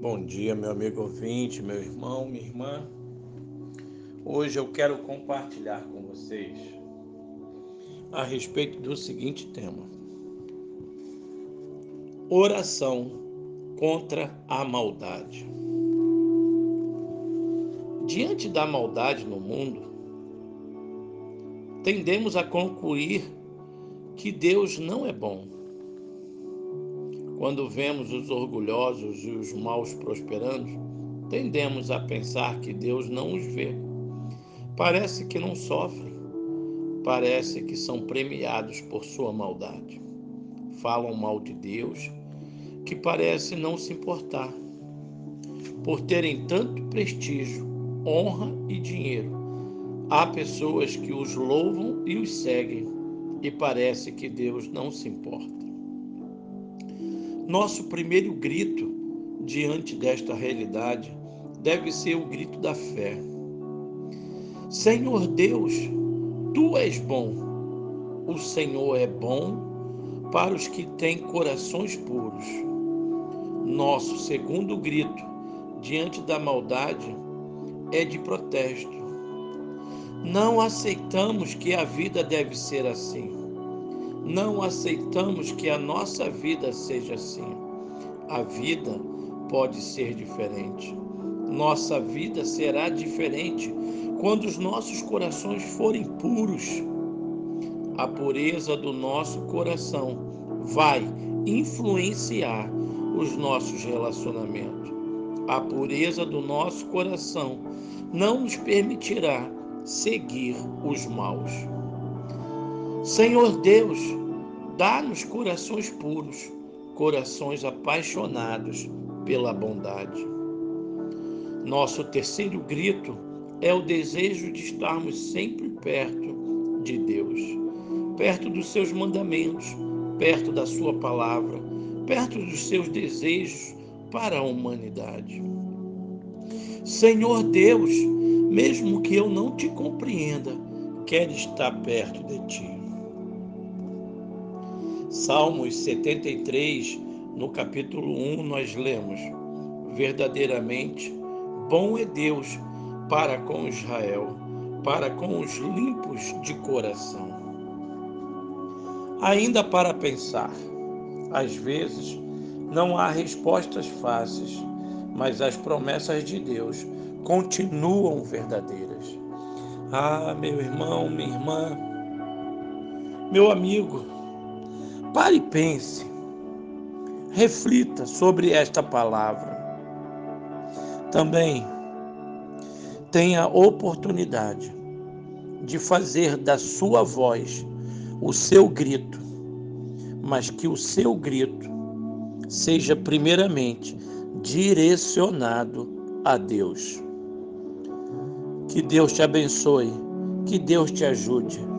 Bom dia, meu amigo ouvinte, meu irmão, minha irmã. Hoje eu quero compartilhar com vocês a respeito do seguinte tema: Oração contra a maldade. Diante da maldade no mundo, tendemos a concluir que Deus não é bom quando vemos os orgulhosos e os maus prosperando, tendemos a pensar que Deus não os vê. Parece que não sofrem, parece que são premiados por sua maldade. Falam mal de Deus, que parece não se importar. Por terem tanto prestígio, honra e dinheiro, há pessoas que os louvam e os seguem, e parece que Deus não se importa. Nosso primeiro grito diante desta realidade deve ser o grito da fé. Senhor Deus, tu és bom. O Senhor é bom para os que têm corações puros. Nosso segundo grito diante da maldade é de protesto. Não aceitamos que a vida deve ser assim não aceitamos que a nossa vida seja assim. A vida pode ser diferente. Nossa vida será diferente quando os nossos corações forem puros. A pureza do nosso coração vai influenciar os nossos relacionamentos. A pureza do nosso coração não nos permitirá seguir os maus. Senhor Deus, dá-nos corações puros, corações apaixonados pela bondade. Nosso terceiro grito é o desejo de estarmos sempre perto de Deus, perto dos seus mandamentos, perto da sua palavra, perto dos seus desejos para a humanidade. Senhor Deus, mesmo que eu não te compreenda, quero estar perto de ti. Salmos 73, no capítulo 1, nós lemos: Verdadeiramente, bom é Deus para com Israel, para com os limpos de coração. Ainda para pensar, às vezes não há respostas fáceis, mas as promessas de Deus continuam verdadeiras. Ah, meu irmão, minha irmã, meu amigo, Pare e pense. Reflita sobre esta palavra. Também tenha oportunidade de fazer da sua voz o seu grito, mas que o seu grito seja primeiramente direcionado a Deus. Que Deus te abençoe, que Deus te ajude